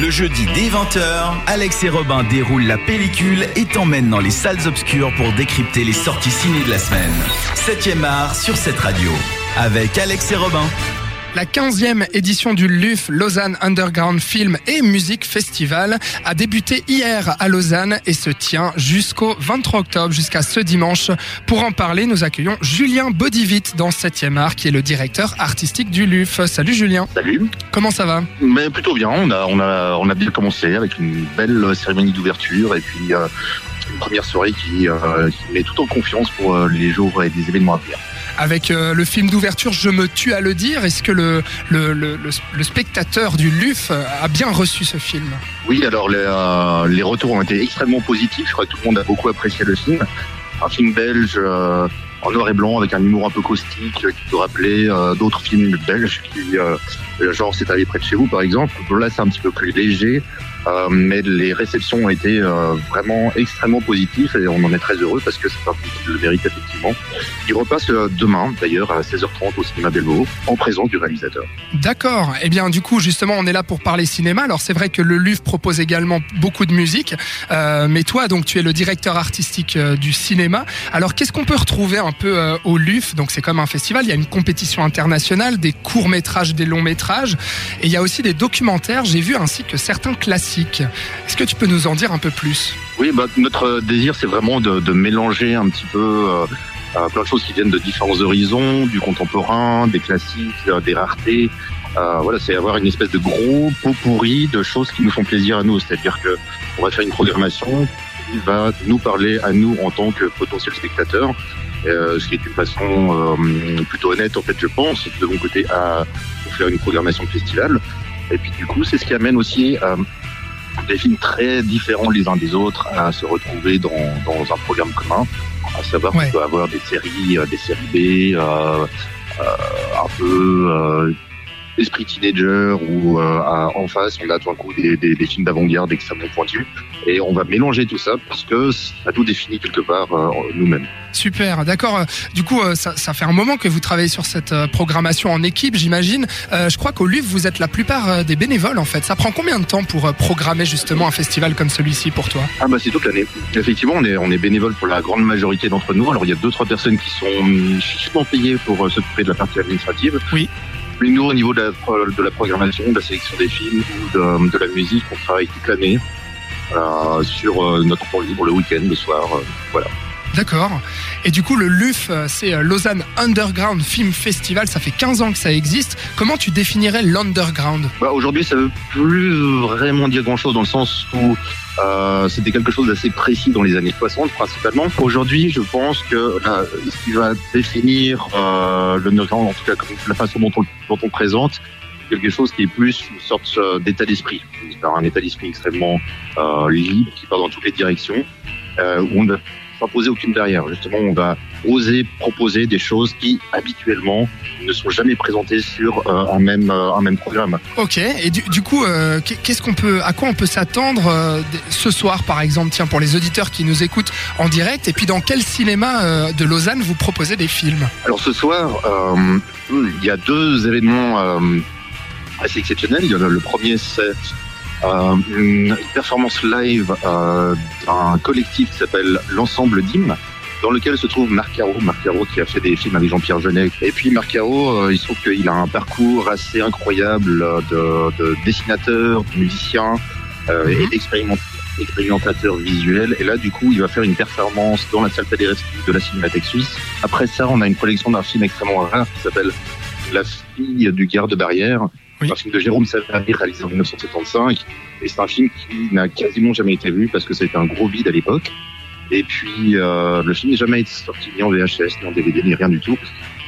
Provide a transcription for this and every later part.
Le jeudi dès 20h, Alex et Robin déroulent la pellicule et t'emmènent dans les salles obscures pour décrypter les sorties ciné de la semaine. 7ème art sur cette radio. Avec Alex et Robin. La 15e édition du LUF Lausanne Underground Film et Musique Festival a débuté hier à Lausanne et se tient jusqu'au 23 octobre, jusqu'à ce dimanche. Pour en parler, nous accueillons Julien Bodivit dans 7e art, qui est le directeur artistique du LUF. Salut Julien. Salut. Comment ça va? Mais plutôt bien. On a, on a, on a bien commencé avec une belle cérémonie d'ouverture et puis euh, une première soirée qui, euh, qui met tout en confiance pour euh, les jours et des événements à venir. Avec euh, le film d'ouverture Je me tue à le dire, est-ce que le, le, le, spectateur du LUF a bien reçu ce film? Oui, alors les, euh, les retours ont été extrêmement positifs. Je crois que tout le monde a beaucoup apprécié le film. Un film belge euh, en noir et blanc avec un humour un peu caustique qui peut rappeler euh, d'autres films belges qui, genre C'est allé près de chez vous par exemple. Là, c'est un petit peu plus léger. Euh, mais les réceptions ont été euh, vraiment extrêmement positives et on en est très heureux parce que c'est un film qui le mérite effectivement. Il repasse euh, demain d'ailleurs à 16h30 au cinéma Belvaux en présence du réalisateur. D'accord. Eh bien, du coup, justement, on est là pour parler cinéma. Alors, c'est vrai que le LUF propose également beaucoup de musique, mais toi, donc, tu es le directeur artistique du cinéma. Alors, qu'est-ce qu'on peut retrouver un peu au LUF Donc, c'est comme un festival. Il y a une compétition internationale, des courts métrages, des longs métrages, et il y a aussi des documentaires. J'ai vu ainsi que certains classiques. Est-ce que tu peux nous en dire un peu plus? Oui, bah, notre désir, c'est vraiment de, mélanger un petit peu euh, euh, plein de choses qui viennent de différents horizons, du contemporain, des classiques, euh, des raretés. Euh, voilà, c'est avoir une espèce de gros pot pourri de choses qui nous font plaisir à nous. C'est-à-dire que on va faire une programmation qui va nous parler à nous en tant que potentiel spectateur. Euh, ce qui est une façon euh, plutôt honnête en fait je pense de mon côté à faire une programmation festival et puis du coup c'est ce qui amène aussi euh, des films très différents les uns des autres à se retrouver dans, dans un programme commun, à savoir Ouais. qu'on peut avoir des séries, euh, des séries B, euh, euh, un peu esprit teenager ou euh, à- en face on a tout d'un coup des, des, des films d'avant-garde extrêmement pointus et on va mélanger tout ça parce que ça nous définit quelque part euh, nous-mêmes. Super, d'accord. Euh, Du coup, ça, ça fait un moment que vous travaillez sur cette programmation en équipe, j'imagine. Je crois qu'au LUF, vous êtes la plupart des bénévoles, en fait. Ça prend combien de temps pour programmer justement un festival comme celui-ci pour toi? Ah bah c'est toute l'année. Effectivement, on est on est bénévole pour la grande majorité d'entre nous. Alors il y a deux trois personnes qui sont chichement payées pour s'occuper de la partie administrative. Oui. Mais nous, au niveau de la, de la programmation, de la sélection des films ou de, de la musique, on travaille toute l'année euh, sur euh, notre temps libre le week-end, le soir. euh, voilà. D'accord. Et du coup, le LUF, euh, c'est euh, Lausanne Underground Film Festival. Ça fait 15 ans que ça existe. Comment tu définirais l'underground? Bah, Aujourd'hui, ça veut plus vraiment dire grand-chose dans le sens où euh, c'était quelque chose d'assez précis dans les années 60 principalement. Aujourd'hui, je pense que ce qui va définir euh, l'underground, en tout cas la façon dont on, présente, quelque chose qui est plus une sorte d'état d'esprit, un état d'esprit extrêmement libre qui part dans toutes les directions, ne va s'imposer aucune barrière. Justement, on va oser proposer des choses qui habituellement ne sont jamais présentées sur euh, un même euh, un même programme. Ok. Et du, du coup, euh, qu'est- qu'est-ce qu'on peut, à quoi on peut s'attendre ce soir, par exemple, tiens, pour les auditeurs qui nous écoutent en direct. Et puis, dans quel cinéma de Lausanne vous proposez des films? Alors ce soir, il y a deux événements assez exceptionnels. Il y en a le premier, c'est une performance live euh, d'un collectif qui s'appelle l'Ensemble d'Hymnes dans lequel se trouve Marc Caro. Marc Caro qui a fait des films avec Jean-Pierre Jeunet. Et puis Marc Caro, euh, il se trouve qu'il a un parcours assez incroyable euh, de, de dessinateur, de musicien euh, et Mhm. d'expériment- expérimentateur visuel. Et là, du coup, il va faire une performance dans la salle Paderewski de la Cinémathèque Suisse. Après ça, on a une collection d'un film extrêmement rare qui s'appelle La fille du garde-barrière. Film de Jérôme Savary réalisé en 1975. Et c'est un film qui n'a quasiment jamais été vu parce que c'était un gros bide à l'époque. Et puis, euh, le film n'est jamais été sorti ni en VHS, ni en DVD, ni rien du tout.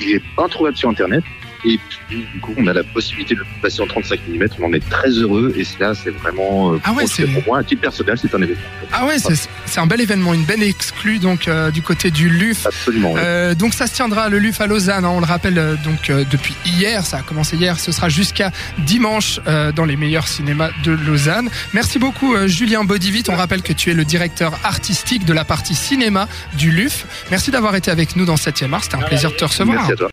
Il est introuvable sur Internet. Et puis, du coup, on a la possibilité de le passer en 35 mm. On en est très heureux. Et là, c'est vraiment, euh, Ah ouais, c'est- pour moi, à titre personnel, c'est un événement. Ah ouais, c'est c'est un bel événement, une belle exclue donc euh, du côté du LUF. Absolument. oui. Euh, donc ça se tiendra le LUF à Lausanne, hein, on le rappelle donc depuis hier, ça a commencé hier, ce sera jusqu'à dimanche dans les meilleurs cinémas de Lausanne. Merci beaucoup Julien Bodivit, on rappelle que tu es le directeur artistique de la partie cinéma du LUF. Merci d'avoir été avec nous dans 7e art, c'était un plaisir de te recevoir. Merci à toi.